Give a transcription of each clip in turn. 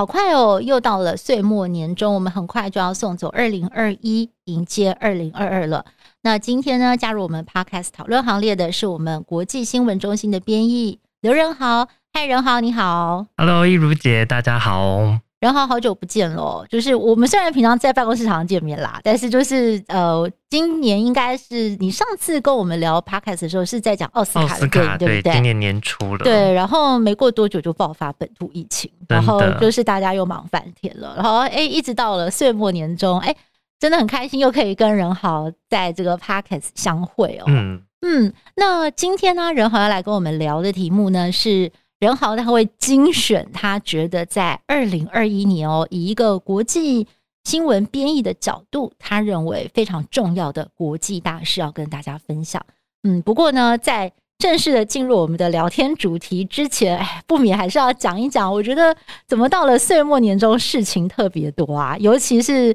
好快哦，又到了岁末年终，我们很快就要送走二零二一，迎接二零二二了。那今天呢，加入我们 Podcast 讨论行列的是我们国际新闻中心的编译刘仁豪。嗨，仁豪，你好。Hello，一如姐，大家好。仁豪，好久不见了。就是我们虽然平常在办公室常常见面啦，但是就是呃，今年应该是你上次跟我们聊 Podcast 的时候是在讲奥斯卡的电影，对不对？今年年初了。对，然后没过多久就爆发本土疫情，然后就是大家又忙翻天了。然后哎，一直到了岁末年终，哎，真的很开心又可以跟仁豪在这个 Podcast 相会哦。嗯嗯，那今天呢，仁豪要来跟我们聊的题目呢是。任豪他会精选，他觉得在二零二一年哦，以一个国际新闻编译的角度，他认为非常重要的国际大事要跟大家分享。嗯，不过呢，在正式的进入我们的聊天主题之前，哎，不免还是要讲一讲。我觉得怎么到了岁末年终，事情特别多啊，尤其是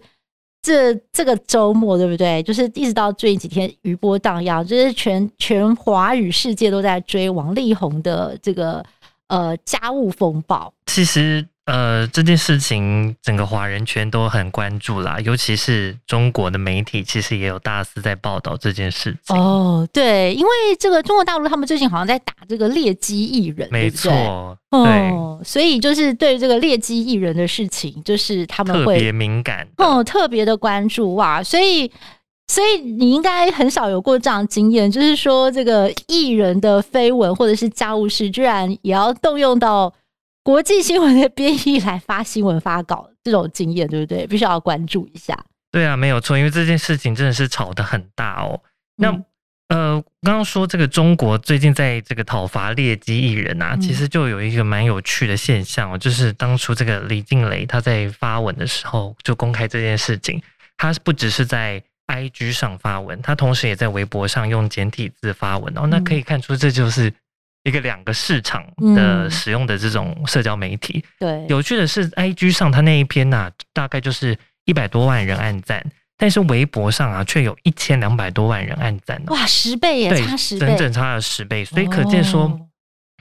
这这个周末，对不对？就是一直到最近几天余波荡漾，就是全全华语世界都在追王力宏的这个。呃，家务风暴，其实呃，这件事情整个华人圈都很关注啦，尤其是中国的媒体，其实也有大肆在报道这件事情。哦，对，因为这个中国大陆他们最近好像在打这个劣迹艺人，没错，哦，所以就是对这个劣迹艺人的事情，就是他们会特别敏感，哦，特别的关注哇，所以。所以你应该很少有过这样的经验，就是说这个艺人的绯闻或者是家务事，居然也要动用到国际新闻的编译来发新闻发稿，这种经验对不对？必须要关注一下。对啊，没有错，因为这件事情真的是吵得很大哦。那、嗯、呃，刚刚说这个中国最近在这个讨伐劣迹艺人啊，其实就有一个蛮有趣的现象哦，就是当初这个李静蕾她在发文的时候就公开这件事情，他不只是在。IG 上发文，他同时也在微博上用简体字发文哦，那可以看出这就是一个两个市场的使用的这种社交媒体。对，有趣的是，IG 上他那一篇呐、啊，大概就是一百多万人按赞，但是微博上啊，却有一千两百多万人按赞。哇，十倍耶，差十倍，整整差了十倍，所以可见说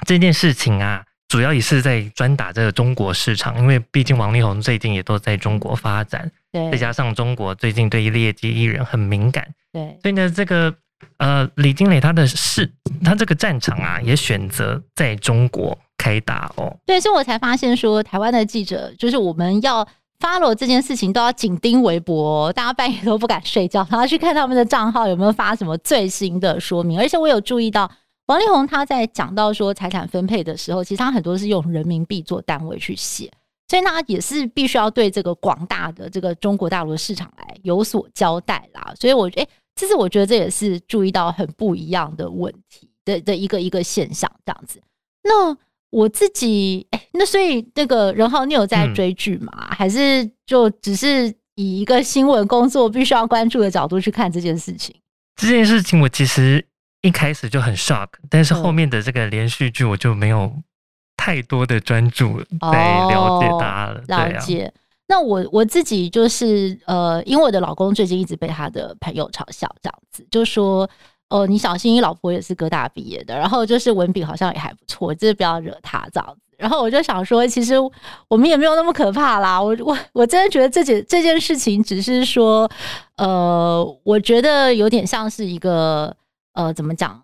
这件事情啊。主要也是在专打这个中国市场，因为毕竟王力宏最近也都在中国发展，对，再加上中国最近对于劣迹艺人很敏感，对，所以呢，这个呃李金磊他的事，他这个战场啊，也选择在中国开打哦。对，所以我才发现说，台湾的记者就是我们要 follow 这件事情，都要紧盯微博，大家半夜都不敢睡觉，然后去看他们的账号有没有发什么最新的说明，而且我有注意到。王力宏他在讲到说财产分配的时候，其实他很多是用人民币做单位去写，所以他也是必须要对这个广大的这个中国大陆的市场来有所交代啦。所以我觉得，哎，其实我觉得这也是注意到很不一样的问题的的一个一个现象，这样子。那我自己，哎，那所以那个任浩，你有在追剧吗？嗯、还是就只是以一个新闻工作必须要关注的角度去看这件事情？这件事情，我其实。一开始就很 shock，但是后面的这个连续剧我就没有太多的专注来了解他了。哦、了解。那我我自己就是呃，因为我的老公最近一直被他的朋友嘲笑，这样子就说哦、呃，你小心，你老婆也是哥大毕业的，然后就是文笔好像也还不错，就是不要惹他这样子。然后我就想说，其实我们也没有那么可怕啦。我我我真的觉得这件这件事情只是说，呃，我觉得有点像是一个。呃，怎么讲？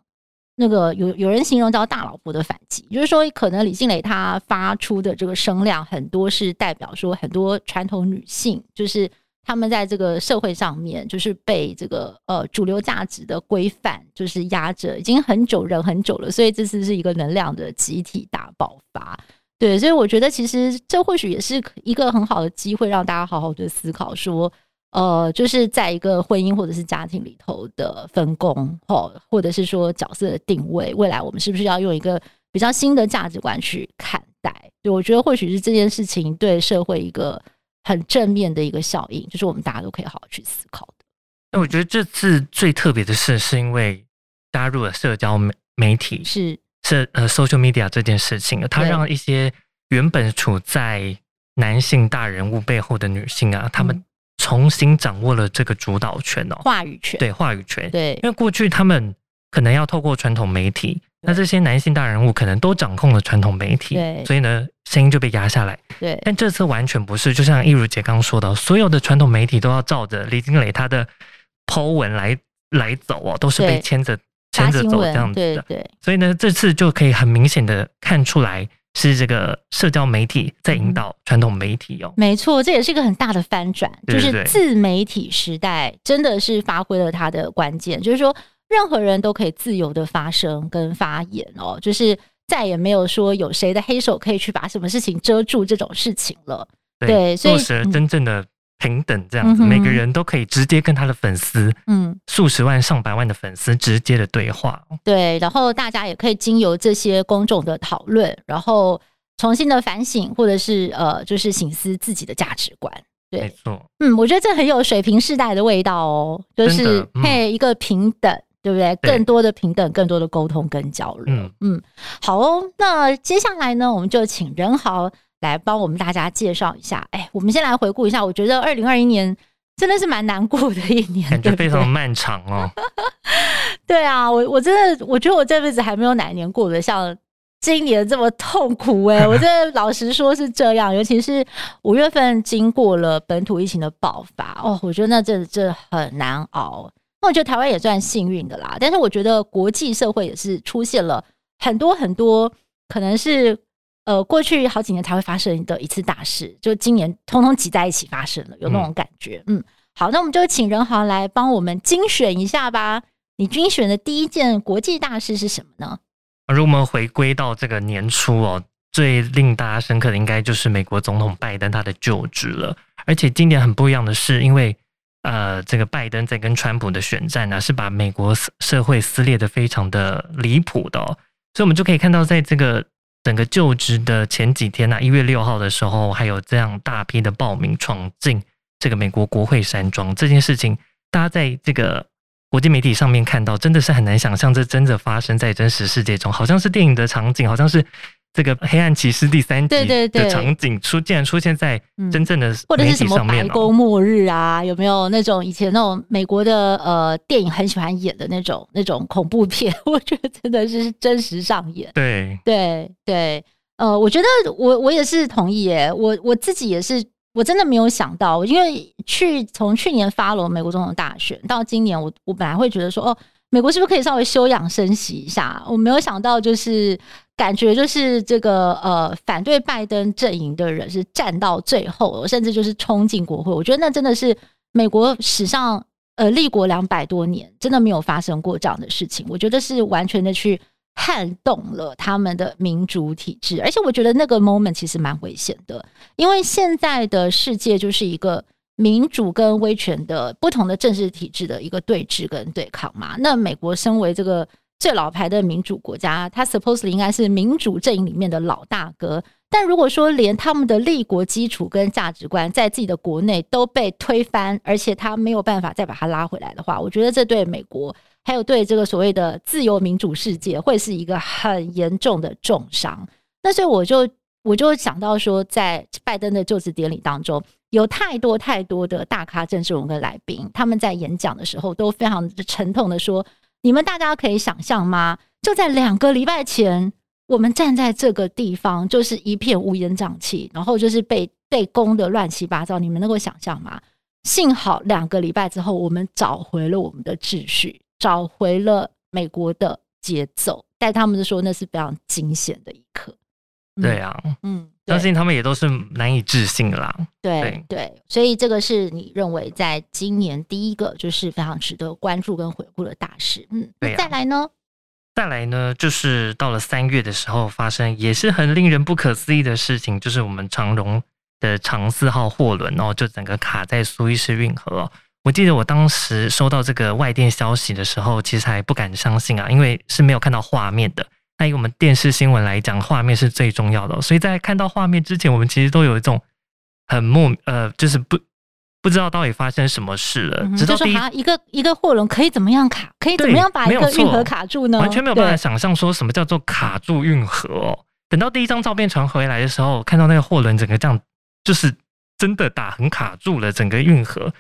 那个有有人形容叫“大老婆”的反击，就是说，可能李静蕾她发出的这个声量很多，是代表说很多传统女性，就是她们在这个社会上面，就是被这个呃主流价值的规范就是压着，已经很久忍很久了，所以这次是一个能量的集体大爆发。对，所以我觉得其实这或许也是一个很好的机会，让大家好好的思考说。呃，就是在一个婚姻或者是家庭里头的分工，或或者是说角色的定位，未来我们是不是要用一个比较新的价值观去看待？对，我觉得或许是这件事情对社会一个很正面的一个效应，就是我们大家都可以好好去思考的。那我觉得这次最特别的事，是因为加入了社交媒媒体，是是呃 social media 这件事情，它让一些原本处在男性大人物背后的女性啊，她们重新掌握了这个主导权哦，话语权，对话语权，对，因为过去他们可能要透过传统媒体，那这些男性大人物可能都掌控了传统媒体，对，所以呢，声音就被压下来，对。但这次完全不是，就像易如姐刚刚说的，所有的传统媒体都要照着李金磊他的 Po 文来来走哦，都是被牵着牵着走这样子的，对对。所以呢，这次就可以很明显的看出来。是这个社交媒体在引导传统媒体哦、嗯，没错，这也是一个很大的翻转，就是自媒体时代真的是发挥了它的关键，就是说任何人都可以自由的发声跟发言哦，就是再也没有说有谁的黑手可以去把什么事情遮住这种事情了，对，所以真正的。平等这样子，每个人都可以直接跟他的粉丝，嗯，数十万、上百万的粉丝直接的对话。对，然后大家也可以经由这些公众的讨论，然后重新的反省，或者是呃，就是省思自己的价值观。对，没错。嗯，我觉得这很有水平世代的味道哦，就是配一个平等，对不对？更多的平等，更多的沟通跟交流。嗯嗯，好哦。那接下来呢，我们就请仁豪。来帮我们大家介绍一下，哎，我们先来回顾一下。我觉得二零二一年真的是蛮难过的一年，感觉非常漫长哦。对啊，我我真的，我觉得我这辈子还没有哪一年过得像今年这么痛苦哎！我真的 老实说是这样，尤其是五月份经过了本土疫情的爆发哦，我觉得那这这很难熬。那我觉得台湾也算幸运的啦，但是我觉得国际社会也是出现了很多很多可能是。呃，过去好几年才会发生的一次大事，就今年通通挤在一起发生了，有那种感觉。嗯，嗯，好，那我们就请任豪来帮我们精选一下吧。你精选的第一件国际大事是什么呢？如果我们回归到这个年初哦，最令大家深刻的应该就是美国总统拜登他的就职了。而且今年很不一样的是，因为呃，这个拜登在跟川普的选战呢、啊，是把美国社会撕裂的非常的离谱的哦，所以我们就可以看到在这个。整个就职的前几天呢、一月六号的时候，还有这样大批的报名闯进这个美国国会山庄这件事情，大家在这个国际媒体上面看到，真的是很难想象这真的发生在真实世界中，好像是电影的场景，好像是。这个黑暗骑士第三集的场景出，竟然出现在真正的或者是什么白宫末日啊？有没有那种以前那种美国的呃电影很喜欢演的那种那种恐怖片？我觉得真的是真实上演。对对对，呃，我觉得我我也是同意耶。我我自己也是，我真的没有想到，因为去从去年发了美国总统大选到今年，我我本来会觉得说，哦，美国是不是可以稍微休养生息一下？我没有想到就是。感觉就是这个呃，反对拜登阵营的人是站到最后，甚至就是冲进国会。我觉得那真的是美国史上呃立国两百多年，真的没有发生过这样的事情。我觉得是完全的去撼动了他们的民主体制，而且我觉得那个 moment 其实蛮危险的，因为现在的世界就是一个民主跟威权的不同的政治体制的一个对峙跟对抗嘛。那美国身为这个。最老牌的民主国家，他 supposedly 应该是民主阵营里面的老大哥。但如果说连他们的立国基础跟价值观在自己的国内都被推翻，而且他没有办法再把它拉回来的话，我觉得这对美国还有对这个所谓的自由民主世界会是一个很严重的重伤。那所以我就我就想到说，在拜登的就职典礼当中，有太多太多的大咖政治人物跟来宾，他们在演讲的时候都非常沉痛的说。你们大家可以想象吗？就在两个礼拜前，我们站在这个地方，就是一片乌烟瘴气，然后就是被被攻得乱七八糟。你们能够想象吗？幸好两个礼拜之后，我们找回了我们的秩序，找回了美国的节奏。但他们就说那是非常惊险的一刻。对啊，嗯。相信他们也都是难以置信的啦。对对，对，所以这个是你认为在今年第一个就是非常值得关注跟回顾的大事。嗯，对啊。再来呢？再来呢，就是到了三月的时候发生，也是很令人不可思议的事情，就是我们长荣的长四号货轮哦，就整个卡在苏伊士运河哦。我记得我当时收到这个外电消息的时候，其实还不敢相信啊，因为是没有看到画面的。那以我们电视新闻来讲，画面是最重要的。所以在看到画面之前，我们其实都有一种很莫呃，就是不不知道到底发生什么事了。嗯、直到第一，一个一个货轮可以怎么样卡，可以怎么样把一个运河卡住呢？完全没有办法想象说什么叫做卡住运河哦。等到第一张照片传回来的时候，看到那个货轮整个这样，就是真的打横卡住了整个运河。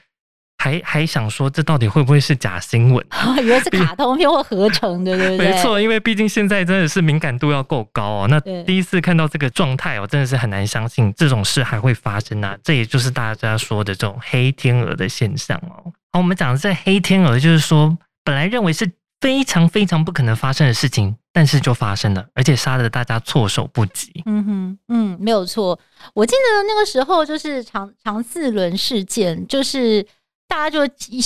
还还想说，这到底会不会是假新闻？以为是卡通片或合成的，对不对？没错，因为毕竟现在真的是敏感度要够高哦。那第一次看到这个状态哦，真的是很难相信这种事还会发生啊！这也就是大家说的这种黑天鹅的现象哦。好，我们讲的这黑天鹅，就是说本来认为是非常非常不可能发生的事情，但是就发生了，而且杀得大家措手不及。嗯哼，嗯，没有错。我记得那个时候就是长长四轮事件，就是。大家就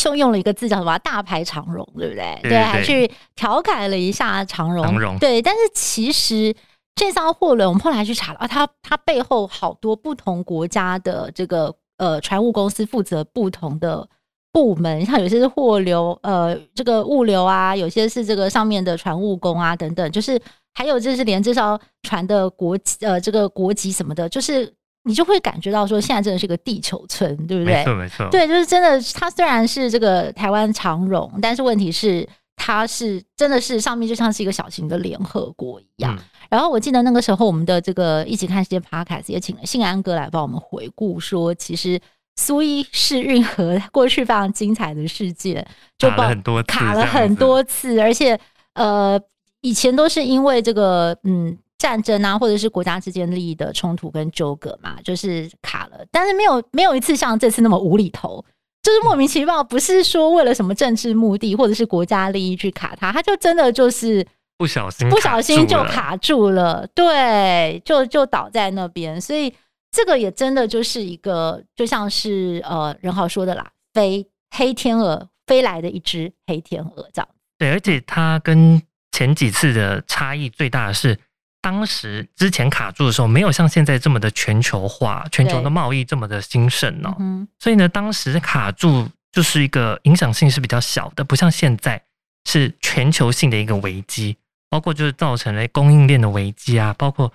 用用了一个字叫什么“大排长荣”，对不对？对，还去调侃了一下长荣。长荣对，但是其实这艘货轮，我们后来去查了啊，它它背后好多不同国家的这个呃船务公司负责不同的部门，像有些是货流呃这个物流啊，有些是这个上面的船务工啊等等，就是还有就是连这艘船的国籍呃这个国籍什么的，就是。你就会感觉到说，现在真的是个地球村，对不对？没错，没错。对，就是真的。它虽然是这个台湾长荣，但是问题是，它是真的是上面就像是一个小型的联合国一样。嗯、然后我记得那个时候，我们的这个一起看世界 Podcast 也请了信安哥来帮我们回顾，说其实苏伊士运河过去非常精彩的世界，就卡了很多次，卡了很多次，而且呃，以前都是因为这个嗯。战争啊，或者是国家之间利益的冲突跟纠葛嘛，就是卡了。但是没有没有一次像这次那么无厘头，就是莫名其妙，不是说为了什么政治目的或者是国家利益去卡它，它就真的就是不小心不小心就卡住了，对，就就倒在那边。所以这个也真的就是一个，就像是呃任豪说的啦，飞黑天鹅飞来的一只黑天鹅这样。对，而且它跟前几次的差异最大的是。当时之前卡住的时候，没有像现在这么的全球化，全球的贸易这么的兴盛哦。嗯、所以呢，当时卡住就是一个影响性是比较小的，不像现在是全球性的一个危机，包括就是造成了供应链的危机啊，包括。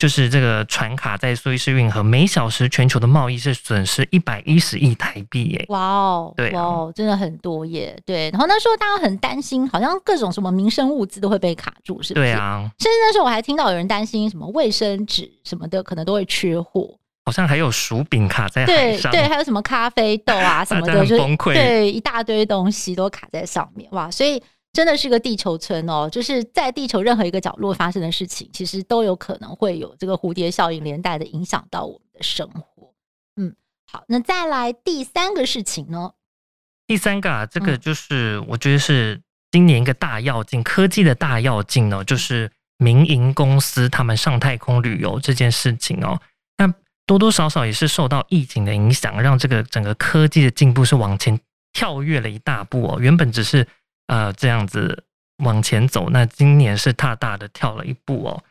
就是这个船卡在苏伊士运河，每小时全球的贸易是损失一百一十亿台币耶！哇哦，对、啊，哇哦，真的很多耶！对，然后那时候大家很担心，好像各种什么民生物资都会被卡住，是不是？对啊，甚至那时候我还听到有人担心什么卫生纸什么的可能都会缺货，好像还有薯饼卡在海上，对对，还有什么咖啡豆啊 什么的，就崩溃，对，一大堆东西都卡在上面，哇！所以。真的是个地球村哦，就是在地球任何一个角落发生的事情，其实都有可能会有这个蝴蝶效应连带的影响到我们的生活。嗯，好，那再来第三个事情呢？第三个啊，这个就是我觉得是今年一个大要进，科技的大要进呢，就是民营公司他们上太空旅游这件事情哦。那多多少少也是受到疫情的影响，让这个整个科技的进步是往前跳跃了一大步哦。原本只是呃，这样子往前走，那今年是大大的跳了一步哦。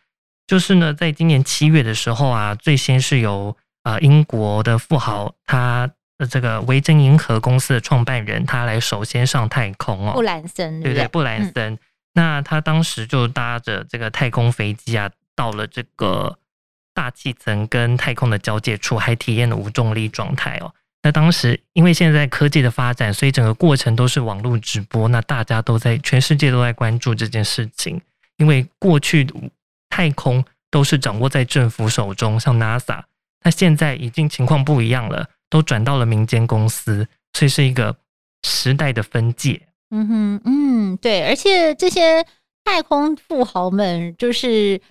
就是呢，在今年七月的时候啊，最先是由呃英国的富豪，他的这个维珍银河公司的创办人，他来首先上太空哦。布兰森，对对，布兰森。嗯、那他当时就搭着这个太空飞机啊，到了这个大气层跟太空的交界处，还体验了无重力状态哦。那当时，因为现在科技的发展，所以整个过程都是网络直播。那大家都在全世界都在关注这件事情，因为过去太空都是掌握在政府手中，像 NASA。那现在已经情况不一样了，都转到了民间公司，所以是一个时代的分界。嗯哼，嗯，对，而且这些太空富豪们就是。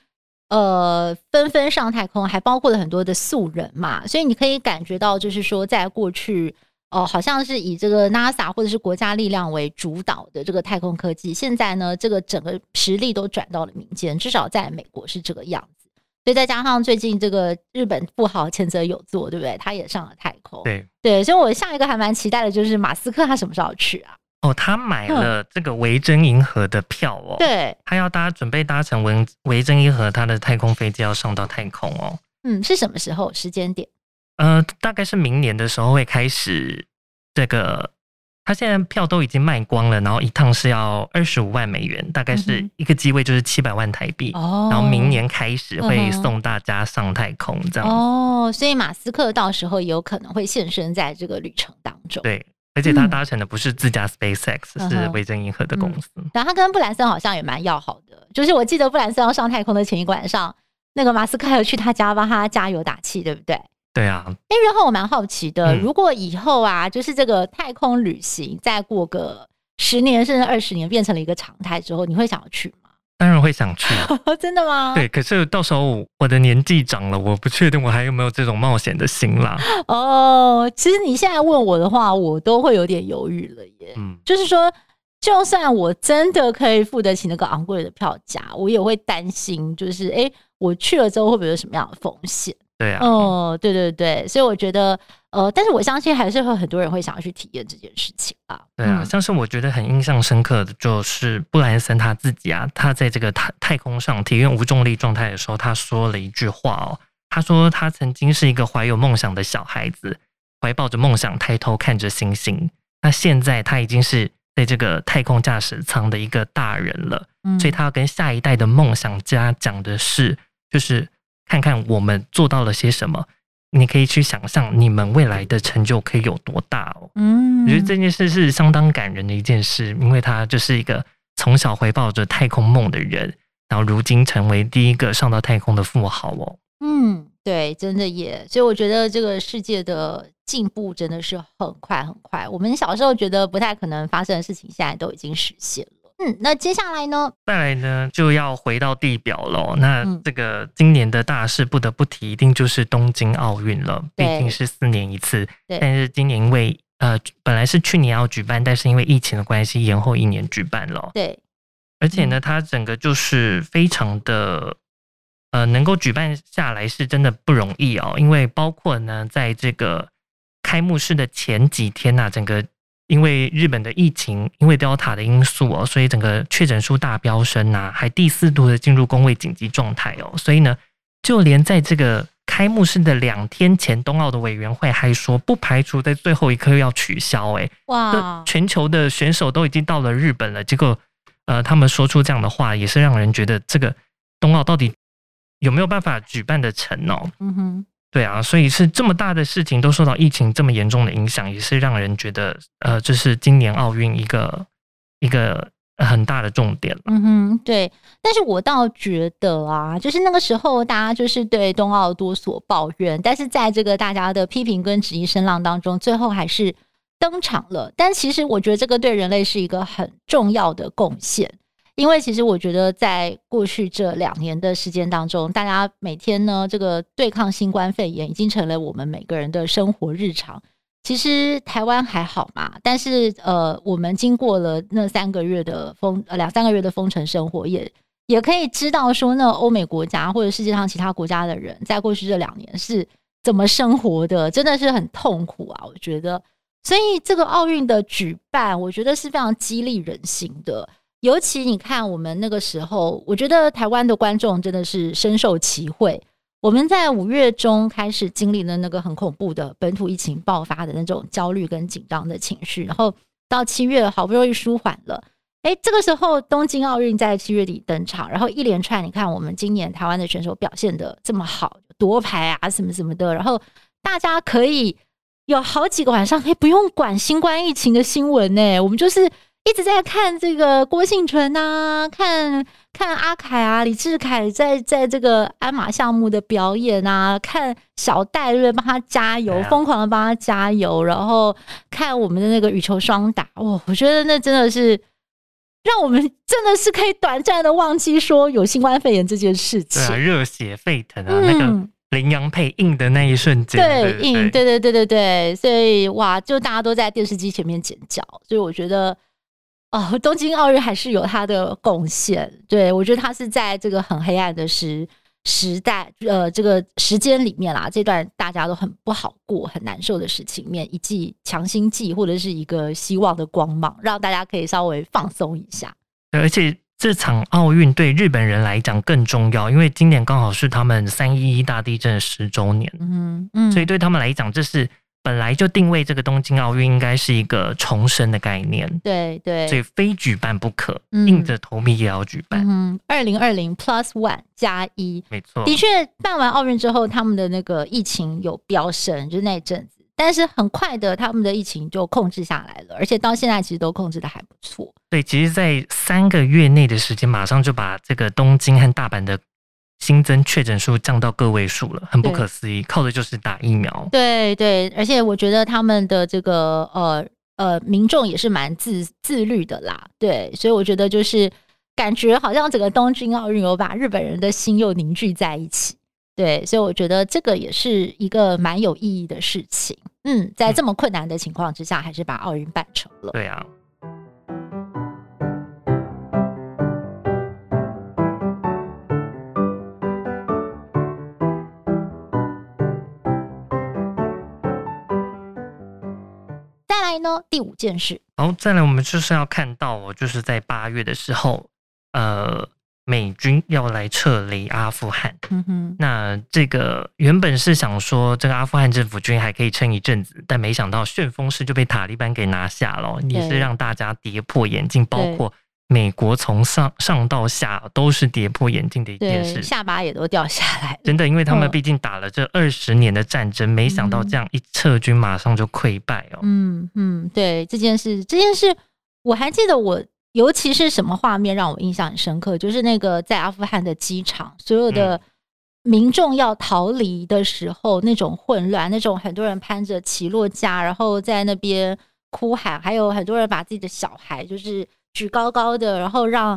呃，纷纷上太空，还包括了很多的素人嘛，所以你可以感觉到，就是说，在过去，哦、呃，好像是以这个 NASA 或者是国家力量为主导的这个太空科技，现在呢，这个整个实力都转到了民间，至少在美国是这个样子。所以再加上最近这个日本富豪前泽有作，对不对？他也上了太空，对对，所以我下一个还蛮期待的，就是马斯克他什么时候去啊？哦，他买了这个维珍银河的票哦，对，他要搭准备搭乘维维珍银河他的太空飞机要上到太空哦。嗯，是什么时候？时间点？呃，大概是明年的时候会开始这个他现在票都已经卖光了，然后一趟是要二十五万美元，大概是一个机位就是七百万台币。哦、嗯，然后明年开始会送大家上太空，这样。哦，所以马斯克到时候也有可能会现身在这个旅程当中。对，而且他搭乘的不是自家 SpaceX，、嗯、是维珍银河的公司。然后他跟布兰森好像也蛮要好的，就是我记得布兰森要上太空的前一个晚上，那个马斯克还有去他家帮他加油打气，对不对？对啊，哎，然后我蛮好奇的，如果以后啊，就是这个太空旅行再过个十年甚至二十年变成了一个常态之后，你会想要去吗？当然会想去，真的吗？对，可是到时候我的年纪长了，我不确定我还有没有这种冒险的心啦。哦，其实你现在问我的话，我都会有点犹豫了耶。嗯，就是说，就算我真的可以付得起那个昂贵的票价，我也会担心，就是哎，我去了之后会不会有什么样的风险？对啊，哦，对对对，所以我觉得，呃，但是我相信还是会很多人会想要去体验这件事情啊。对啊，像是我觉得很印象深刻的就是布兰森他自己啊，他在这个太太空上体验无重力状态的时候，他说了一句话哦，他说他曾经是一个怀有梦想的小孩子，怀抱着梦想抬头看着星星，那现在他已经是在这个太空驾驶舱的一个大人了，嗯，所以他要跟下一代的梦想家讲的是，就是。看看我们做到了些什么，你可以去想象你们未来的成就可以有多大哦。嗯，我觉得这件事是相当感人的一件事，因为他就是一个从小怀抱着太空梦的人，然后如今成为第一个上到太空的富豪哦。嗯，对，真的耶。所以我觉得这个世界的进步真的是很快很快。我们小时候觉得不太可能发生的事情，现在都已经实现了。嗯，那接下来呢？再来呢，就要回到地表喽。那这个今年的大事不得不提，一定就是东京奥运了。毕竟是四年一次，但是今年因为呃本来是去年要举办，但是因为疫情的关系延后一年举办了。对，而且呢，它整个就是非常的呃能够举办下来是真的不容易哦，因为包括呢在这个开幕式的前几天呐、啊，整个。因为日本的疫情，因为 Delta 的因素哦，所以整个确诊数大飙升呐，还第四度的进入工位紧急状态哦，所以呢，就连在这个开幕式的两天前，冬奥的委员会还说不排除在最后一刻要取消。哎，哇！全球的选手都已经到了日本了，结果呃，他们说出这样的话，也是让人觉得这个冬奥到底有没有办法举办得成哦？嗯哼。对啊，所以是这么大的事情都受到疫情这么严重的影响，也是让人觉得，呃，这是今年奥运一个一个很大的重点了。嗯哼，对。但是我倒觉得啊，就是那个时候大家就是对冬奥多所抱怨，但是在这个大家的批评跟质疑声浪当中，最后还是登场了。但其实我觉得这个对人类是一个很重要的贡献。因为其实我觉得，在过去这两年的时间当中，大家每天呢，这个对抗新冠肺炎已经成了我们每个人的生活日常。其实台湾还好嘛，但是呃，我们经过了那三个月的封，呃，两三个月的封城生活，也也可以知道说，那欧美国家或者世界上其他国家的人，在过去这两年是怎么生活的，真的是很痛苦啊！我觉得，所以这个奥运的举办，我觉得是非常激励人心的。尤其你看，我们那个时候，我觉得台湾的观众真的是深受其惠。我们在五月中开始经历了那个很恐怖的本土疫情爆发的那种焦虑跟紧张的情绪，然后到七月好不容易舒缓了。诶，这个时候东京奥运在七月底登场，然后一连串，你看我们今年台湾的选手表现的这么好，夺牌啊什么什么的，然后大家可以有好几个晚上可以不用管新冠疫情的新闻呢，我们就是。一直在看这个郭婞淳啊，看看阿凯啊，李志凯在在这个鞍马项目的表演啊，看小戴瑞帮他加油，疯狂的帮他加油，然后看我们的那个羽球双打，哇，我觉得那真的是让我们真的是可以短暂的忘记说有新冠肺炎这件事情，对啊，热血沸腾啊，嗯、那个羚羊配硬的那一瞬间，对，硬，对对对对对，所以哇，就大家都在电视机前面尖叫，所以我觉得。哦，东京奥运还是有它的贡献，对，我觉得它是在这个很黑暗的时时代，呃，这个时间里面啦，这段大家都很不好过、很难受的事情面，一剂强心剂或者是一个希望的光芒，让大家可以稍微放松一下。而且这场奥运对日本人来讲更重要，因为今年刚好是他们三一一大地震十周年，嗯嗯，所以对他们来讲，这是。本来就定位这个东京奥运应该是一个重生的概念，对对，所以非举办不可，嗯硬着头皮也要举办。嗯，二零二零 plus one 加一，没错，的确办完奥运之后，他们的那个疫情有飙升，就是那一阵子，但是很快的，他们的疫情就控制下来了，而且到现在其实都控制的还不错。对，其实，在三个月内的时间，马上就把这个东京和大阪的。新增确诊数降到个位数了，很不可思议，靠的就是打疫苗。对对，而且我觉得他们的这个呃呃民众也是蛮自自律的啦。对，所以我觉得就是感觉好像整个东京奥运有把日本人的心又凝聚在一起。对，所以我觉得这个也是一个蛮有意义的事情。嗯，在这么困难的情况之下，还是把奥运办成了。对啊。第五件事，好，再来，我们就是要看到哦，就是在八月的时候，呃，美军要来撤离阿富汗。嗯哼，那这个原本是想说，这个阿富汗政府军还可以撑一阵子，但没想到旋风式就被塔利班给拿下了，也是让大家跌破眼镜，包括。美国从上上到下都是跌破眼镜的一件事，下巴也都掉下来。真的，因为他们毕竟打了这二十年的战争，嗯，没想到这样一撤军，马上就溃败哦。嗯嗯，对这件事，这件事我还记得我，我尤其是什么画面让我印象很深刻，就是那个在阿富汗的机场，所有的民众要逃离的时候，嗯，那种混乱，那种很多人攀着起落架，然后在那边哭喊，还有很多人把自己的小孩就是。举高高的，然后让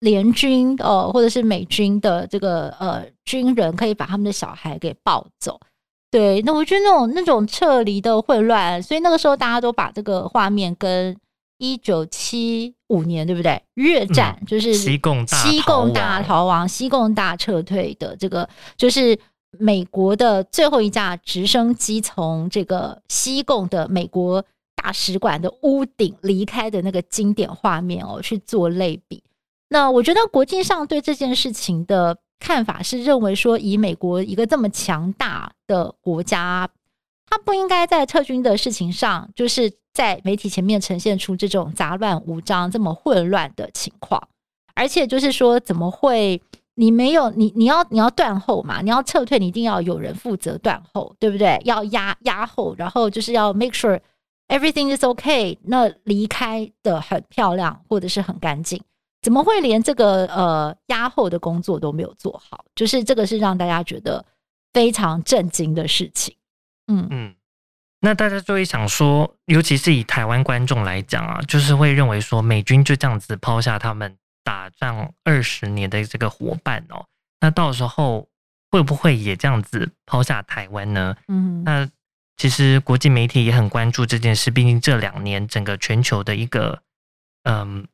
联军呃或者是美军的这个呃军人可以把他们的小孩给抱走。对，那我觉得那种那种撤离的混乱，所以那个时候大家都把这个画面跟一九七五年对不对？越战就是西贡西贡大逃亡、西贡大撤退的这个，就是美国的最后一架直升机从这个西贡的美国。大使馆的屋顶离开的那个经典画面哦，去做类比。那我觉得国际上对这件事情的看法是认为说，以美国一个这么强大的国家，他不应该在撤军的事情上，就是在媒体前面呈现出这种杂乱无章、这么混乱的情况。而且就是说，怎么会你没有你你要你要断后嘛？你要撤退，你一定要有人负责断后，对不对？要压压后，然后就是要 make sure。Everything is okay。那离开的很漂亮，或者是很干净，怎么会连这个呃压后的工作都没有做好？就是这个是让大家觉得非常震惊的事情。嗯嗯，那大家就会想说，尤其是以台湾观众来讲啊，就是会认为说，美军就这样子抛下他们打仗二十年的这个伙伴哦，那到时候会不会也这样子抛下台湾呢？嗯，那。其实国际媒体也很关注这件事，毕竟这两年整个全球的一个，嗯，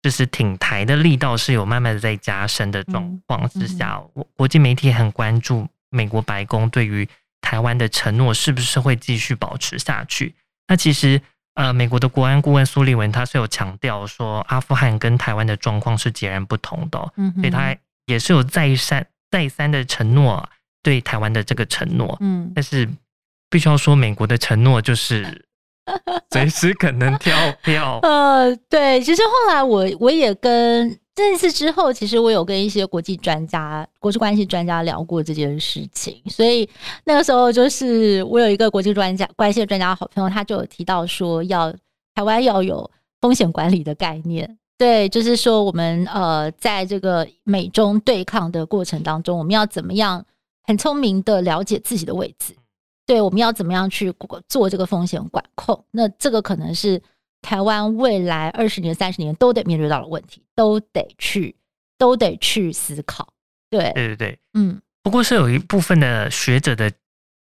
就是挺台的力道是有慢慢的在加深的状况之下，国、嗯、国际媒体很关注美国白宫对于台湾的承诺是不是会继续保持下去。那其实，呃，美国的国安顾问苏利文他是有强调说，阿富汗跟台湾的状况是截然不同的，嗯，所以他也是有再三再三的承诺对台湾的这个承诺，嗯，但是。必须要说，美国的承诺就是 随时可能跳票。呃，对，其实后来我我也跟这一次之后，其实我有跟一些国际专家、国际关系专家聊过这件事情。所以那个时候，就是我有一个国际专家、关系专家好朋友，他就有提到说，要台湾要有风险管理的概念。对，就是说我们呃，在这个美中对抗的过程当中，我们要怎么样很聪明的了解自己的位置。对，我们要怎么样去做这个风险管控？那这个可能是台湾未来二十年、三十年都得面对到的问题，都得去，都得去思考。对，对对对，嗯。不过是有一部分的学者的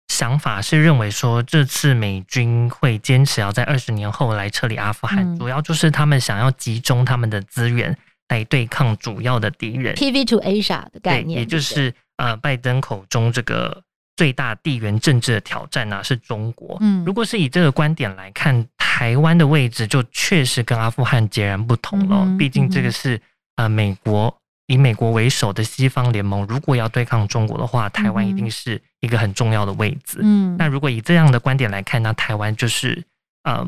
想法是认为说，这次美军会坚持要在二十年后来撤离阿富汗，嗯，主要就是他们想要集中他们的资源来对抗主要的敌人。Pivot to Asia 的概念，也就是呃，拜登口中这个。最大地缘政治的挑战呢、啊、是中国。嗯，如果是以这个观点来看，台湾的位置就确实跟阿富汗截然不同了。毕竟这个是呃美国以美国为首的西方联盟，如果要对抗中国的话，台湾一定是一个很重要的位置。嗯，那如果以这样的观点来看，那台湾就是呃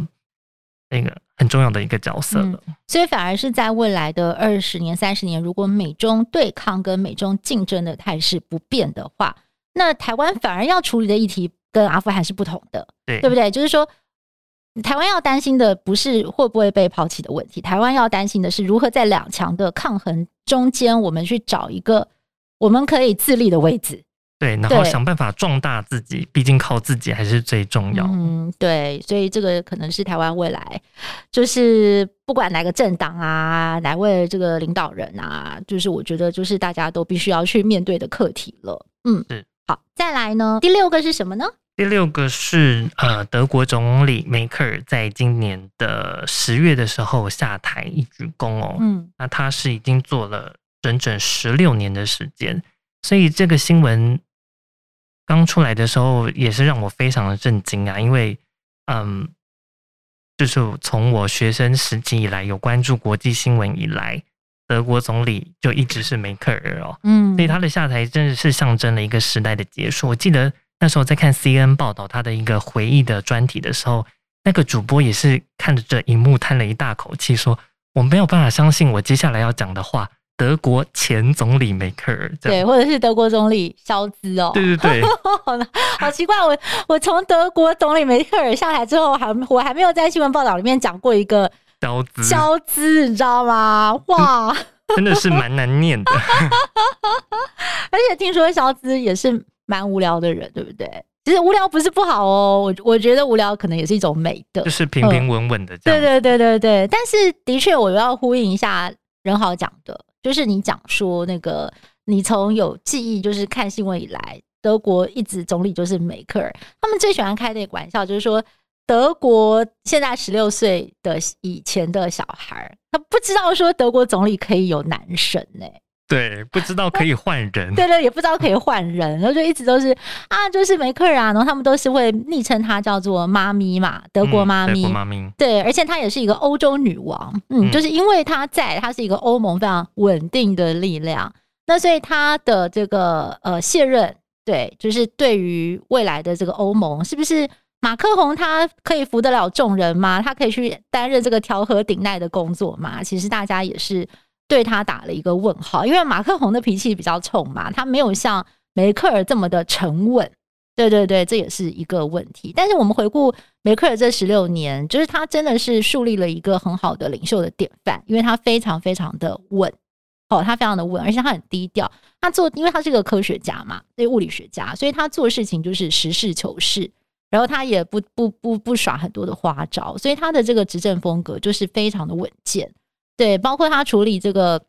那个很重要的一个角色了。嗯，所以反而是在未来的二十年、三十年，如果美中对抗跟美中竞争的态势不变的话，那台湾反而要处理的议题跟阿富汗是不同的，对，对不对？就是说。台湾要担心的不是会不会被抛弃的问题，台湾要担心的是如何在两强的抗衡中间，我们去找一个我们可以自立的位置。对，然后想办法壮大自己，毕竟靠自己还是最重要。嗯，对，所以这个可能是台湾未来，就是不管哪个政党啊，哪位这个领导人啊，就是我觉得就是大家都必须要去面对的课题了。嗯，是。好，再来呢，第六个是什么呢？第六个是呃，德国总理梅克尔在今年的十月的时候下台一鞠躬哦，嗯，那他是已经做了整整十六年的时间，所以这个新闻刚出来的时候也是让我非常的震惊啊，因为嗯，就是从我学生时期以来有关注国际新闻以来，德国总理就一直是梅克尔哦，嗯，所以他的下台真的是象征了一个时代的结束。我记得。那时候在看 CNN 报道他的一个回忆的专题的时候，那个主播也是看着这荧幕叹了一大口气，说：“我没有办法相信我接下来要讲的话。”德国前总理梅克尔，对，或者是德国总理肖兹哦，对对对，好奇怪，我我从德国总理梅克尔下台之后，还我还没有在新闻报道里面讲过一个肖兹，肖兹，你知道吗？哇，真的是蛮难念的，而且听说肖兹也是。蛮无聊的人，对不对？其实无聊不是不好哦，我我觉得无聊可能也是一种美德，就是平平稳稳的这样。对对对对对，但是的确，我要呼应一下任豪讲的，就是你讲说那个，你从有记忆就是看新闻以来，德国一直总理就是梅克尔，他们最喜欢开的一个玩笑就是说，德国现在十六岁的以前的小孩，他不知道说德国总理可以有男神呢、欸。对，不知道可以换人，对对，也不知道可以换人，然后就一直都是啊，就是梅克尔啊，然后他们都是会昵称她叫做妈咪嘛，德国妈咪，德国妈咪，对，而且她也是一个欧洲女王，嗯，就是因为她在，她是一个欧盟非常稳定的力量，那所以她的这个呃卸任，对，就是对于未来的这个欧盟，是不是马克宏他可以服得了众人吗？他可以去担任这个调和顶戴的工作吗？其实大家也是。对他打了一个问号，因为马克宏的脾气比较冲嘛，他没有像梅克尔这么的沉稳。对对对，这也是一个问题。但是我们回顾梅克尔这十六年，就是他真的是树立了一个很好的领袖的典范，因为他非常非常的稳，哦，他非常的稳，而且他很低调。他做，因为他是个科学家嘛，对物理学家，所以他做事情就是实事求是，然后他也不不不不耍很多的花招，所以他的这个执政风格就是非常的稳健。对，包括他处理这个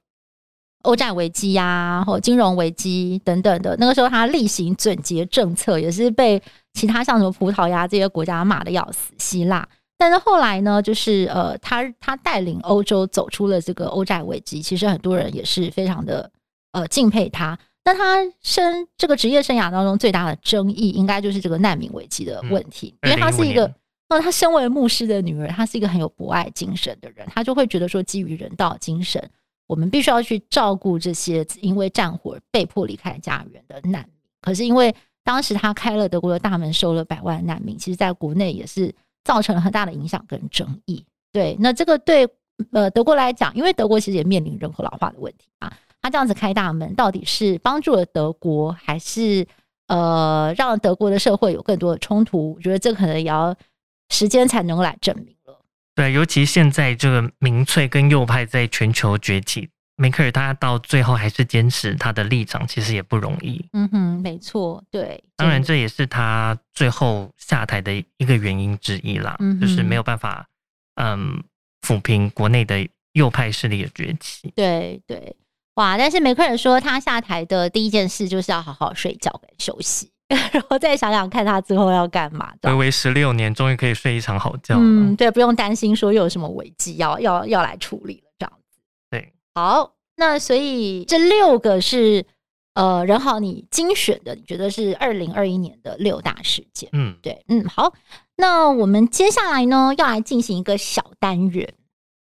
欧债危机呀，或金融危机等等的，那个时候他厉行总结政策，也是被其他像什么葡萄牙这些国家骂的要死，希腊。但是后来呢，就是呃，他他带领欧洲走出了这个欧债危机，其实很多人也是非常的呃敬佩他。但他生这个职业生涯当中最大的争议，应该就是这个难民危机的问题，嗯、因为他是一个。那他身为牧师的女儿，她是一个很有博爱精神的人，她就会觉得说，基于人道精神，我们必须要去照顾这些因为战火被迫离开家园的难民。可是因为当时他开了德国的大门，收了百万难民，其实在国内也是造成了很大的影响跟争议。对，那这个对呃德国来讲，因为德国其实也面临人口老化的问题啊，他这样子开大门，到底是帮助了德国，还是呃让德国的社会有更多的冲突？我觉得这可能也要。时间才能来证明了。对，尤其现在这个民粹跟右派在全球崛起，梅克尔他到最后还是坚持他的立场，其实也不容易。嗯哼，没错，对。当然，这也是他最后下台的一个原因之一啦，嗯、就是没有办法，嗯，抚平国内的右派势力的崛起。对对，哇！但是梅克尔说，他下台的第一件事就是要好好睡觉跟休息。然后再想想看他之后要干嘛的。睽违十六年，终于可以睡一场好觉。嗯，对，不用担心说又有什么危机要要要来处理了，这样子。对，好，那所以这六个是呃，仁豪你精选的，你觉得是二零二一年的六大事件？嗯，对，嗯，好，那我们接下来呢要来进行一个小单元，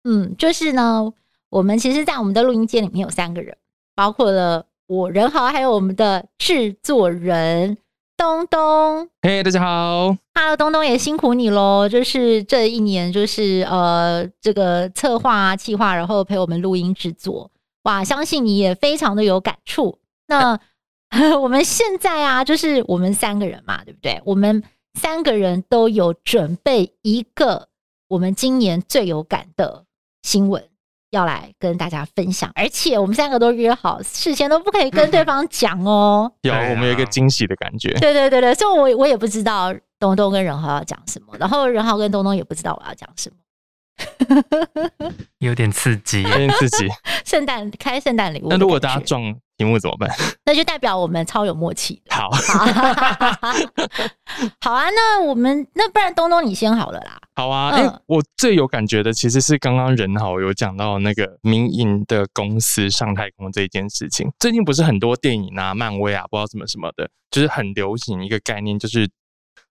嗯，就是呢，我们其实，在我们的录音间里面有三个人，包括了我任豪，还有我们的制作人东东。嘿，hey, 大家好，Hello，东东也辛苦你喽。就是这一年，就是呃，这个策划啊、企划，然后陪我们录音制作。哇，相信你也非常的有感触。那 我们现在啊，就是我们三个人嘛，对不对？我们三个人都有准备一个我们今年最有感的新闻要来跟大家分享，而且我们三个都约好，事先都不可以跟对方讲哦。有，我们有一个惊喜的感觉。对对对对，所以我我也不知道东东跟人豪要讲什么，然后人豪跟东东也不知道我要讲什么。有点刺激，有点刺激。圣诞开圣诞礼物，那如果大家撞题目怎么办？那就代表我们超有默契。好，好啊。那我们那不然东东你先好了啦。好啊。哎、嗯欸，我最有感觉的其实是刚刚人豪有讲到那个民营的公司上太空这一件事情。最近不是很多电影啊、漫威啊，不知道什么什么的，就是很流行一个概念，就是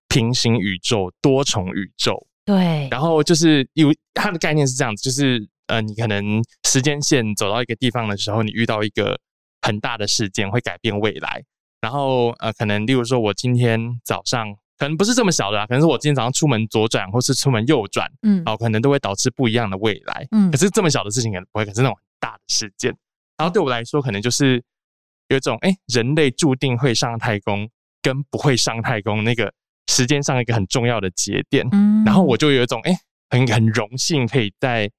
平行宇宙、多重宇宙。对，然后就是有它的概念是这样子，就是呃，你可能时间线走到一个地方的时候，你遇到一个很大的事件会改变未来，然后呃，可能例如说我今天早上可能不是这么小的，可能是我今天早上出门左转或是出门右转，嗯，然后可能都会导致不一样的未来，嗯，可是这么小的事情可能不会，可是那种很大的事件，然后对我来说可能就是有一种哎，人类注定会上太空跟不会上太空那个。时间上一个很重要的节点，嗯，然后我就有一种哎、欸，很很荣幸可以在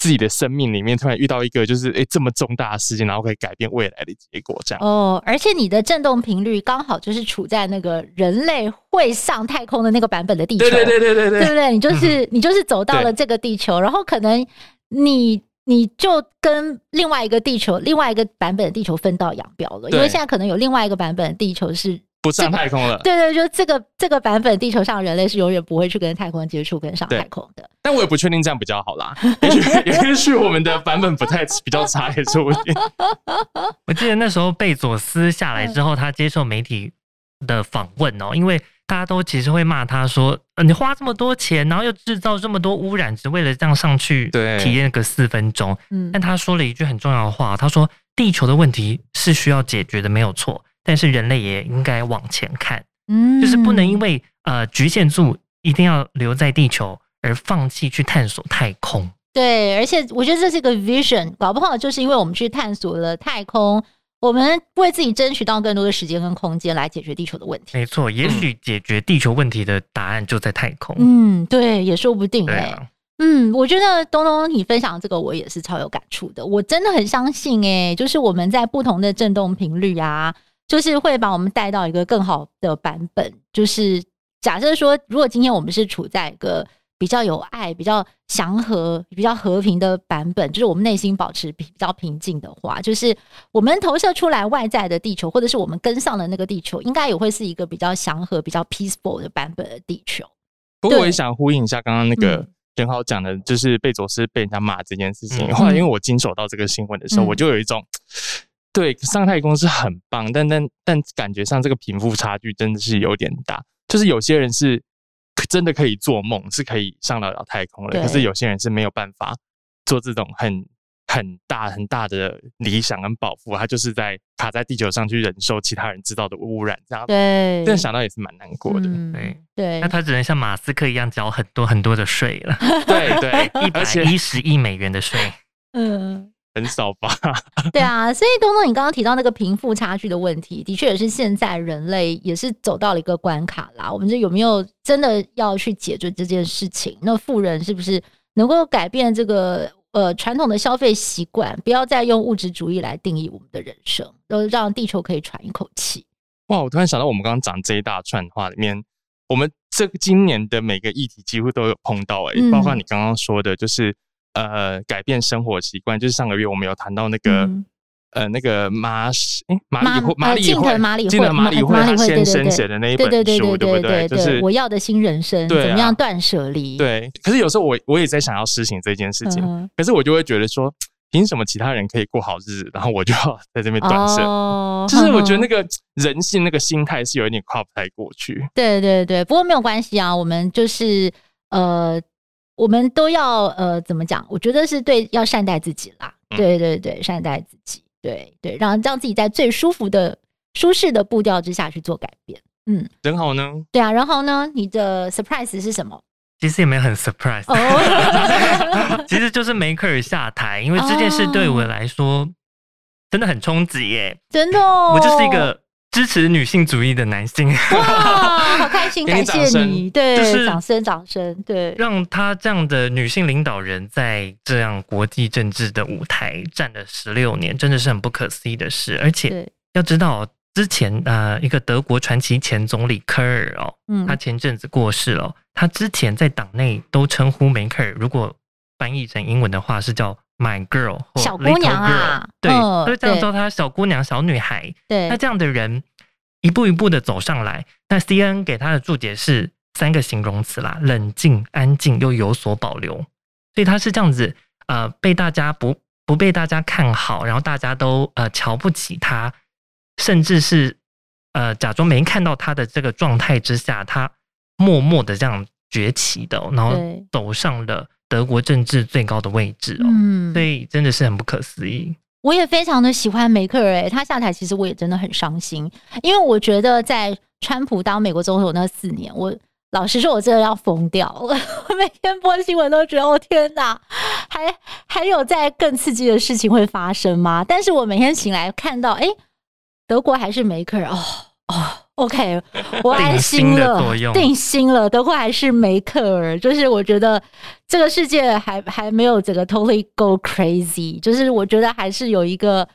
自己的生命里面突然遇到一个就是诶、欸、这么重大的事件，然后可以改变未来的结果这样。哦，而且你的震动频率刚好就是处在那个人类会上太空的那个版本的地球，对对对对对对，对不对？你就是、嗯、你就是走到了这个地球，然后可能你你就跟另外一个地球、另外一个版本的地球分道扬镳了，因为现在可能有另外一个版本的地球是。不上太空了，对对，就这个这个版本，地球上人类是永远不会去跟太空接触，跟上太空的。但我也不确定这样比较好啦，也许也许我们的版本不太比较差，也说不定。我记得那时候贝佐斯下来之后，他接受媒体的访问哦，因为大家都其实会骂他说，呃，你花这么多钱，然后又制造这么多污染，只为了这样上去体验个四分钟。嗯，但他说了一句很重要的话，他说地球的问题是需要解决的，没有错。但是人类也应该往前看，嗯，就是不能因为呃局限住，一定要留在地球而放弃去探索太空。对，而且我觉得这是一个 vision，搞不好就是因为我们去探索了太空，我们为自己争取到更多的时间跟空间来解决地球的问题。没错，也许解决地球问题的答案就在太空。嗯，对，也说不定哎、欸。啊、嗯，我觉得东东你分享这个我也是超有感触的，我真的很相信哎、欸，就是我们在不同的振动频率啊。就是会把我们带到一个更好的版本。就是假设说，如果今天我们是处在一个比较有爱、比较祥和、比较和平的版本，就是我们内心保持比较平静的话，就是我们投射出来外在的地球，或者是我们跟上的那个地球，应该也会是一个比较祥和、比较 peaceful 的版本的地球。不过我也想呼应一下刚刚那个人豪讲的，就是贝佐斯被人家骂这件事情。后来因为我经手到这个新闻的时候，我就有一种。对，上太空是很棒，但但但感觉上这个贫富差距真的是有点大。就是有些人是真的可以做梦，是可以上得了太空了，可是有些人是没有办法做这种很很大很大的理想跟抱负，他就是在卡在地球上去忍受其他人制造的污染，这样对，这样想到也是蛮难过的。嗯、对对，那他只能像马斯克一样缴很多很多的税了。对对，一百一十亿美元的税。嗯。很少吧？对啊，所以东东，你刚刚提到那个贫富差距的问题，的确也是现在人类也是走到了一个关卡啦。我们这有没有真的要去解决这件事情？那富人是不是能够改变这个呃传统的消费习惯，不要再用物质主义来定义我们的人生，都让地球可以喘一口气？哇！我突然想到，我们刚刚讲这一大串话里面，我们这个今年的每个议题几乎都有碰到哎、包括你刚刚说的，就是。呃，改变生活习惯，就是上个月我们有谈到那个，嗯、呃，那个马诶马里会马里会马里会马里会他先生写的那一本书，对不对？就是我要的新人生，对啊、怎么样断舍离？对。可是有时候我我也在想要实行这件事情，嗯、可是我就会觉得说，凭什么其他人可以过好日子，然后我就要在这边断舍？哦、就是我觉得那 个人性那个心态是有一点跨不太过去。对对对，不过没有关系啊，我们就是呃。我们都要呃，怎么讲？我觉得是对，要善待自己啦。对对对，善待自己。对对，让让自己在最舒服的、舒适的步调之下去做改变。嗯，然后呢？对啊，然后呢？你的 surprise 是什么？其实也没有很 surprise，、oh. 其实就是梅克尔下台，因为这件事对我来说真的很冲击耶，真的、哦，我就是一个支持女性主义的男性。哇，好开心，感谢你，对，就是掌声，掌声，对，让他这样的女性领导人在这样国际政治的舞台站了十六年，真的是很不可思议的事，而且要知道。之前呃，一个德国传奇前总理科尔哦，嗯，他前阵子过世了。他之前在党内都称呼梅克尔，如果翻译成英文的话是叫 My Girl 小姑娘啊，对，就这样叫她小姑娘、小女孩。对，那这样的人一步一步的走上来，那 CNN 给他的注解是三个形容词啦：冷静、安静又有所保留。所以他是这样子，呃，被大家不不被大家看好，然后大家都呃瞧不起他。甚至是，呃，假装没看到他的这个状态之下，他默默的这样崛起的，然后走上了德国政治最高的位置哦。嗯，所以真的是很不可思议。我也非常的喜欢梅克尔，诶，他下台其实我也真的很伤心，因为我觉得在川普当美国总统那四年，我老实说，我真的要疯掉了。我 每天播新闻都觉得，哦天哪，还还有在更刺激的事情会发生吗？但是我每天醒来看到，哎。德国还是梅克尔哦哦，OK，我安心了，定心，了。德国还是梅克尔，就是我觉得这个世界还还没有整个 totally go crazy，就是我觉得还是有一个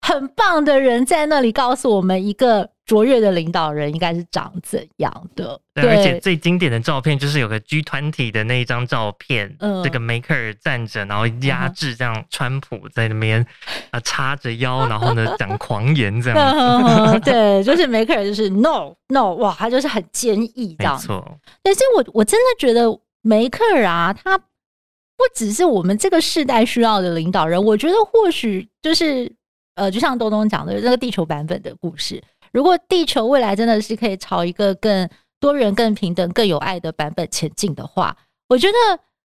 很棒的人在那里告诉我们一个。卓越的领导人应该是长怎样的？对，而且最经典的照片就是有个 G 团体的那一张照片，嗯，这个梅克尔站着，然后压制这样川普在那边啊叉着腰，然后呢讲狂言这样。对，就是梅克尔就是 No No，哇，他就是很坚毅这样。没错，但是我我真的觉得梅克尔啊，他不只是我们这个世代需要的领导人，我觉得或许就是呃，就像东东讲的那个地球版本的故事。如果地球未来真的是可以朝一个更多元、更平等、更有爱的版本前进的话，我觉得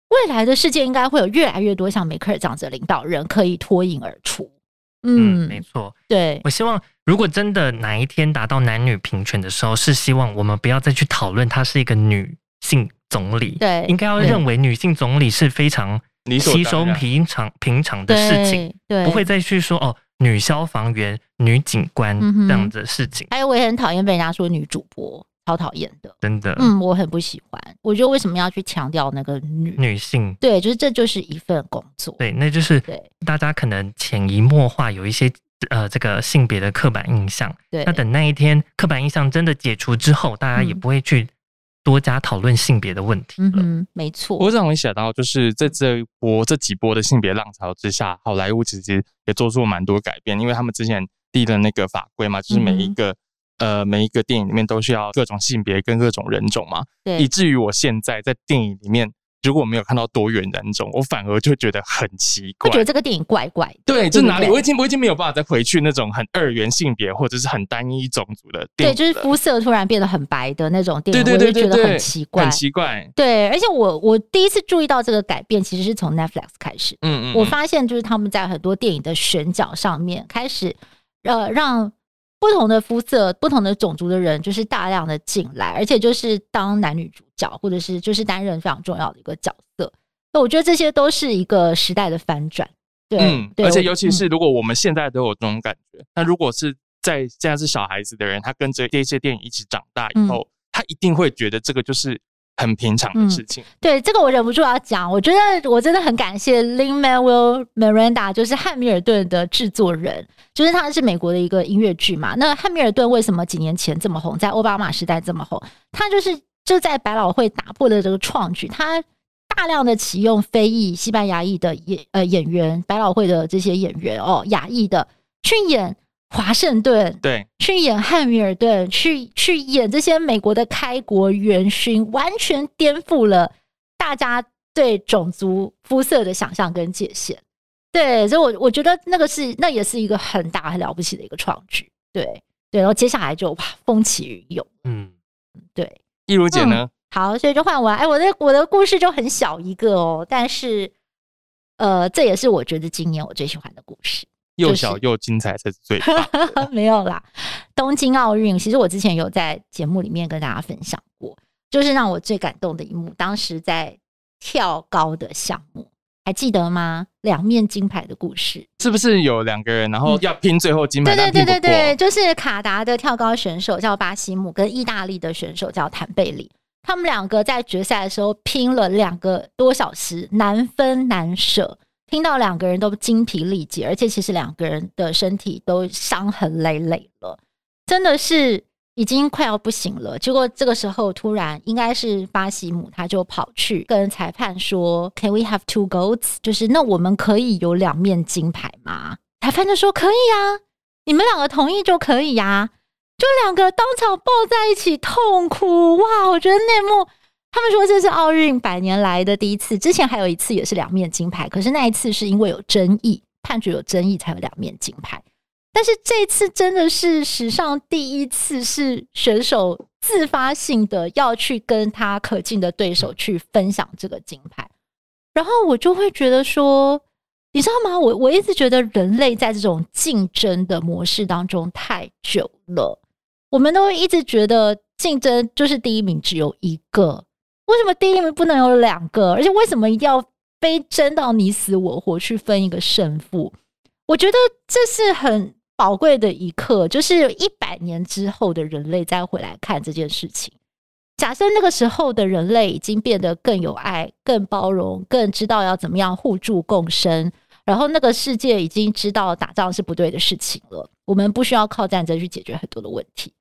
未来的世界应该会有越来越多像梅克尔这样子的领导人可以脱颖而出。嗯，嗯没错，对。我希望，如果真的哪一天达到男女平权的时候，是希望我们不要再去讨论她是一个女性总理，对，应该要认为女性总理是非常稀松平常平常的事情，对，对不会再去说哦。女消防员、女警官这样子的事情，还有我也很讨厌被人家说女主播，超讨厌的，真的。嗯，我很不喜欢。我觉得为什么要去强调那个女女性？对，就是这就是一份工作。对，那就是对大家可能潜移默化有一些呃这个性别的刻板印象。对，那等那一天刻板印象真的解除之后，大家也不会去。多加讨论性别的问题。嗯，没错。我让我想到，就是在这一波这几波的性别浪潮之下，好莱坞其实也做出了蛮多改变，因为他们之前立的那个法规嘛，就是每一个、嗯、呃每一个电影里面都需要各种性别跟各种人种嘛，对，以至于我现在在电影里面。如果没有看到多元人种，我反而就觉得很奇怪，我觉得这个电影怪怪的。对，这哪里？我已经我已经没有办法再回去那种很二元性别或者是很单一种族的电影。对，就是肤色突然变得很白的那种电影，对对对对对，我就觉得很奇怪，很奇怪。对，而且我我第一次注意到这个改变，其实是从 Netflix 开始。嗯，嗯嗯，我发现就是他们在很多电影的选角上面开始呃让。不同的肤色、不同的种族的人，就是大量的进来，而且就是当男女主角，或者是就是担任非常重要的一个角色。那我觉得这些都是一个时代的翻转。对，嗯、对，而且尤其是如果我们现在都有这种感觉，那、嗯、如果是在现在是小孩子的人，他跟着这些电影一起长大以后，嗯、他一定会觉得这个就是。很平常的事情，嗯，对这个我忍不住要讲。我觉得我真的很感谢 Lin-Manuel Miranda，就是汉密尔顿的制作人，就是他是美国的一个音乐剧嘛。那汉密尔顿为什么几年前这么红，在奥巴马时代这么红？他就是就在百老汇打破了这个创举，他大量的启用非裔、西班牙裔的演呃演员，百老汇的这些演员哦，亚裔的去演。华盛顿对，去演汉密尔顿，去去演这些美国的开国元勋，完全颠覆了大家对种族肤色的想象跟界限。对，所以我我觉得那个是那也是一个很大很了不起的一个创举。对对，然后接下来就哇风起云涌。嗯，对。易如姐呢？嗯，好，所以就换我。哎，我的我的故事就很小一个哦，但是呃，这也是我觉得今年我最喜欢的故事。又小又精彩才是最棒。没有啦，东京奥运其实我之前有在节目里面跟大家分享过，就是让我最感动的一幕，当时在跳高的项目，还记得吗？两面金牌的故事，是不是有两个人，然后要拼最后金牌？对对对对对，就是卡达的跳高选手叫巴西姆，跟意大利的选手叫坦贝里，他们两个在决赛的时候拼了两个多小时，难分难舍。听到两个人都精疲力竭，而且其实两个人的身体都伤痕累累了，真的是已经快要不行了。结果这个时候突然应该是巴西姆，他就跑去跟裁判说：“Can we have two golds？” 就是那我们可以有两面金牌吗？裁判就说：“可以呀，你们两个同意就可以呀。”就两个当场抱在一起痛哭哇！我觉得那幕。他们说这是奥运百年来的第一次，之前还有一次也是两面金牌，可是那一次是因为有争议，判决有争议才有两面金牌。但是这次真的是史上第一次，是选手自发性的要去跟他可敬的对手去分享这个金牌，然后我就会觉得说，你知道吗？我我一直觉得人类在这种竞争的模式当中太久了，我们都一直觉得竞争就是第一名只有一个。为什么第一名不能有两个？而且为什么一定要非争到你死我活去分一个胜负？我觉得这是很宝贵的一刻，就是一百年之后的人类再回来看这件事情。假设那个时候的人类已经变得更有爱、更包容、更知道要怎么样互助共生，然后那个世界已经知道打仗是不对的事情了，我们不需要靠战争去解决很多的问题，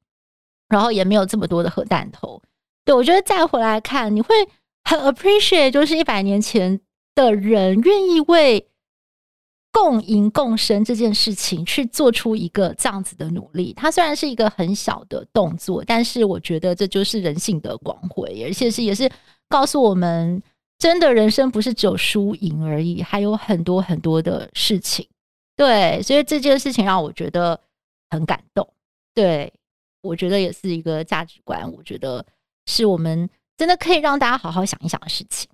然后也没有这么多的核弹头。对，我觉得再回来看，你会很 appreciate，就是一百年前的人愿意为共赢共生这件事情去做出一个这样子的努力。它虽然是一个很小的动作，但是我觉得这就是人性的光辉，而且是也是告诉我们，真的人生不是只有输赢而已，还有很多很多的事情。对，所以这件事情让我觉得很感动。对，我觉得也是一个价值观。我觉得。是我们真的可以让大家好好想一想的事情。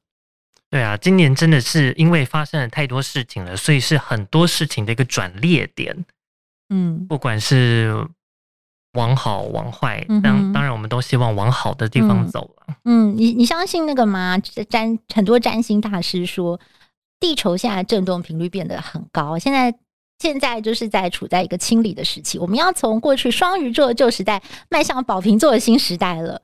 对啊，今年真的是因为发生了太多事情了，所以是很多事情的一个转捩点。嗯，不管是往好往坏，当当然我们都希望往好的地方走了。嗯，你你相信那个吗？占很多占星大师说，地球现在震动频率变得很高，现在现在就是在处在一个清理的时期，我们要从过去双鱼座的旧时代迈向宝瓶座的新时代了。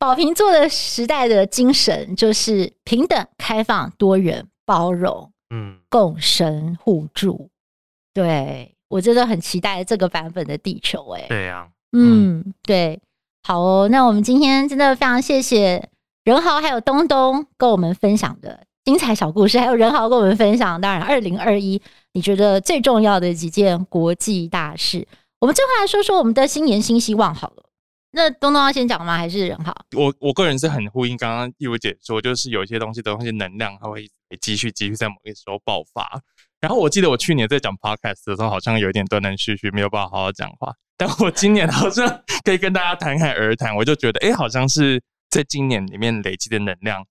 宝瓶座的时代的精神就是平等、开放、多元、包容，嗯，共生互助。对，我真的很期待这个版本的地球，欸，哎，对呀，嗯，对，好哦。那我们今天真的非常谢谢任豪还有东东跟我们分享的精彩小故事，还有任豪跟我们分享，当然二零二一你觉得最重要的几件国际大事。我们最后来说说我们的新年新希望好了。那东东要先讲吗？还是人好？我我个人是很呼应刚刚益如姐说，就是有一些东西的东西能量，它会继续继续在某个时候爆发。然后我记得我去年在讲 podcast 的时候，好像有一点断断续续，没有办法好好讲话。但我今年好像可以跟大家侃侃而谈，我就觉得，哎、欸，好像是在今年里面累积的能量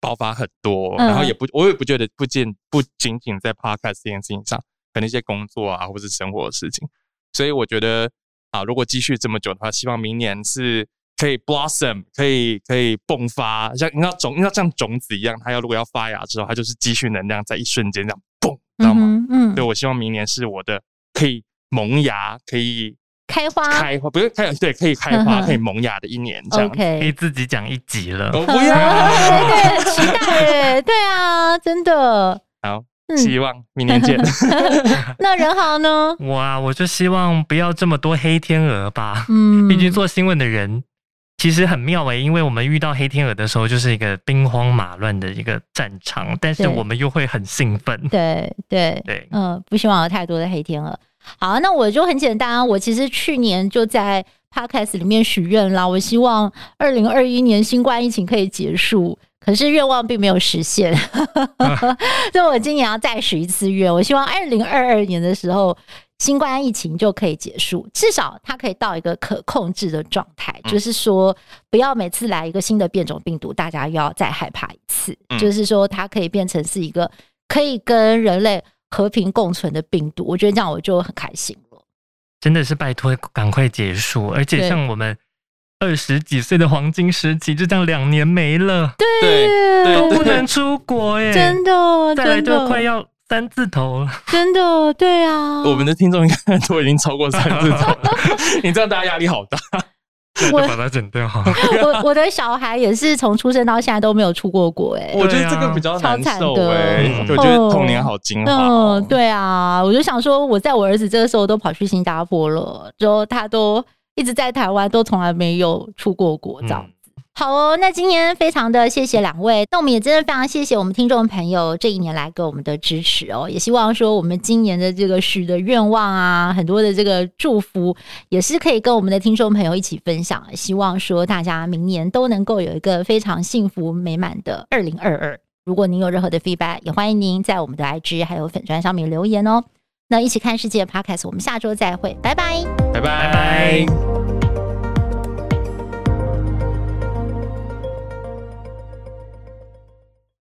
爆发很多。然后也不，我也不觉得不仅不仅仅在 podcast 这件事情上，可能一些工作啊，或是生活的事情。所以我觉得。啊，如果继续这么久的话，希望明年是可以 blossom，可以可以迸发，像应该种，应该像种子一样，它要如果要发芽之后，它就是积蓄能量，在一瞬间这样嘣，知道吗？嗯，嗯，对，我希望明年是我的可以萌芽，可以开花，开花不是开，对，可以开花，可以萌芽的一年，这样 OK，可以自己讲一集了，我不要，对，对，期待，对啊，真的。好。希望明年见。那任豪呢？我啊，我就希望不要这么多黑天鹅吧。嗯，毕竟做新闻的人其实很妙诶、欸，因为我们遇到黑天鹅的时候，就是一个兵荒马乱的一个战场，但是我们又会很兴奋。对对对，嗯，不希望有太多的黑天鹅。好，那我就很简单，我其实去年就在 Podcast 里面许愿啦，我希望二零二一年新冠疫情可以结束。可是愿望并没有实现，所以我今年要再许一次愿。我希望二零二二年的时候，新冠疫情就可以结束，至少它可以到一个可控制的状态。就是说，不要每次来一个新的变种病毒，大家又要再害怕一次。就是说，它可以变成是一个可以跟人类和平共存的病毒。我觉得这样我就很开心了。真的是拜托赶快结束，而且像我们二十几岁的黄金时期，就这样两年没了，对，都不能出国耶，真的，再来就快要三字头了，真的，对啊，我们的听众应该都已经超过三字头了，你这样大家压力好大。我 把它剪掉。我我的小孩也是从出生到现在都没有出过国哎，我觉得这个比较难受哎，嗯、我觉得童年好精华。嗯，对啊，我就想说，我在我儿子这个时候都跑去新加坡了，之后他都一直在台湾，都从来没有出过国这样。嗯好哦，那今天非常的谢谢两位，那我们也真的非常谢谢我们听众朋友这一年来给我们的支持哦，也希望说我们今年的这个许的愿望啊，很多的这个祝福也是可以跟我们的听众朋友一起分享，希望说大家明年都能够有一个非常幸福美满的二零二二。如果您有任何的 feedback，也欢迎您在我们的 IG 还有粉砖上面留言哦。那一起看世界 Podcast，我们下周再会，拜拜，拜拜。